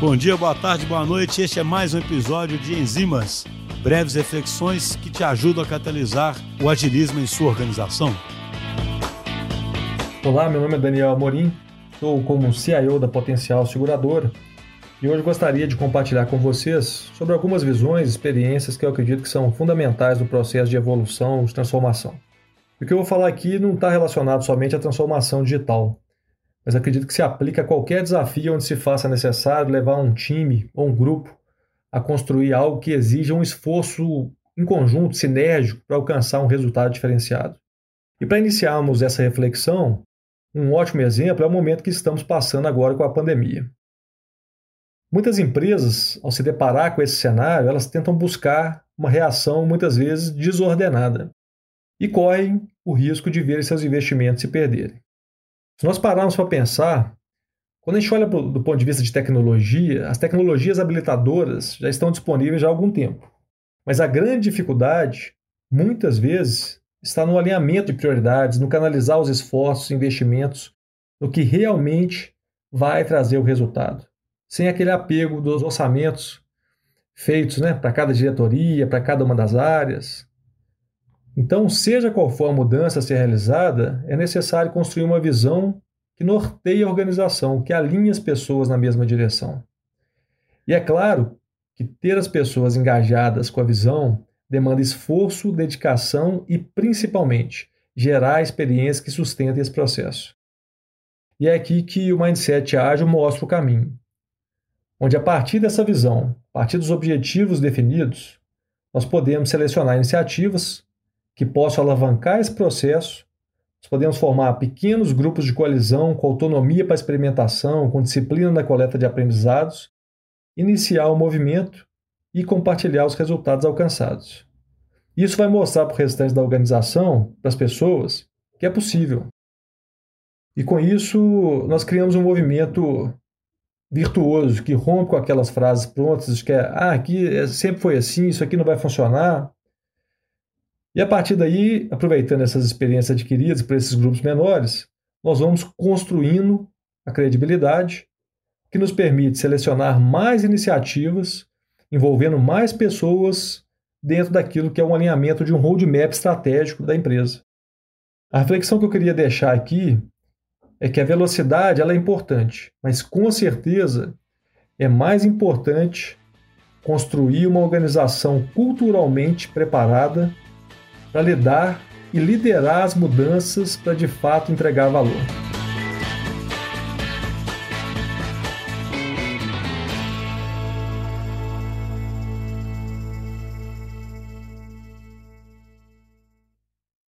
Bom dia, boa tarde, boa noite. Este é mais um episódio de Enzimas, breves reflexões que te ajudam a catalisar o agilismo em sua organização. Olá, meu nome é Daniel Amorim, sou como CIO da Potencial Seguradora e hoje gostaria de compartilhar com vocês sobre algumas visões e experiências que eu acredito que são fundamentais no processo de evolução, de transformação. O que eu vou falar aqui não está relacionado somente à transformação digital, mas acredito que se aplica a qualquer desafio onde se faça necessário levar um time ou um grupo a construir algo que exija um esforço em conjunto, sinérgico, para alcançar um resultado diferenciado. E para iniciarmos essa reflexão, um ótimo exemplo é o momento que estamos passando agora com a pandemia. Muitas empresas, ao se deparar com esse cenário, elas tentam buscar uma reação muitas vezes desordenada e correm o risco de ver seus investimentos se perderem. Se nós pararmos para pensar, quando a gente olha do ponto de vista de tecnologia, as tecnologias habilitadoras já estão disponíveis já há algum tempo. Mas a grande dificuldade, muitas vezes, está no alinhamento de prioridades, no canalizar os esforços, investimentos, no que realmente vai trazer o resultado. Sem aquele apego dos orçamentos feitos né, para cada diretoria, para cada uma das áreas, então, seja qual for a mudança a ser realizada, é necessário construir uma visão que norteie a organização, que alinhe as pessoas na mesma direção. E é claro que ter as pessoas engajadas com a visão demanda esforço, dedicação e, principalmente, gerar experiências que sustentem esse processo. E é aqui que o Mindset Ágil mostra o caminho, onde, a partir dessa visão, a partir dos objetivos definidos, nós podemos selecionar iniciativas que possam alavancar esse processo. Nós podemos formar pequenos grupos de coalizão com autonomia para experimentação, com disciplina na coleta de aprendizados, iniciar o movimento e compartilhar os resultados alcançados. Isso vai mostrar para o restante da organização, para as pessoas, que é possível. E com isso, nós criamos um movimento virtuoso que rompe com aquelas frases prontas de que ah, aqui sempre foi assim, isso aqui não vai funcionar. E a partir daí, aproveitando essas experiências adquiridas por esses grupos menores, nós vamos construindo a credibilidade que nos permite selecionar mais iniciativas envolvendo mais pessoas dentro daquilo que é um alinhamento de um roadmap estratégico da empresa. A reflexão que eu queria deixar aqui é que a velocidade ela é importante, mas com certeza é mais importante construir uma organização culturalmente preparada para lidar e liderar as mudanças para de fato entregar valor.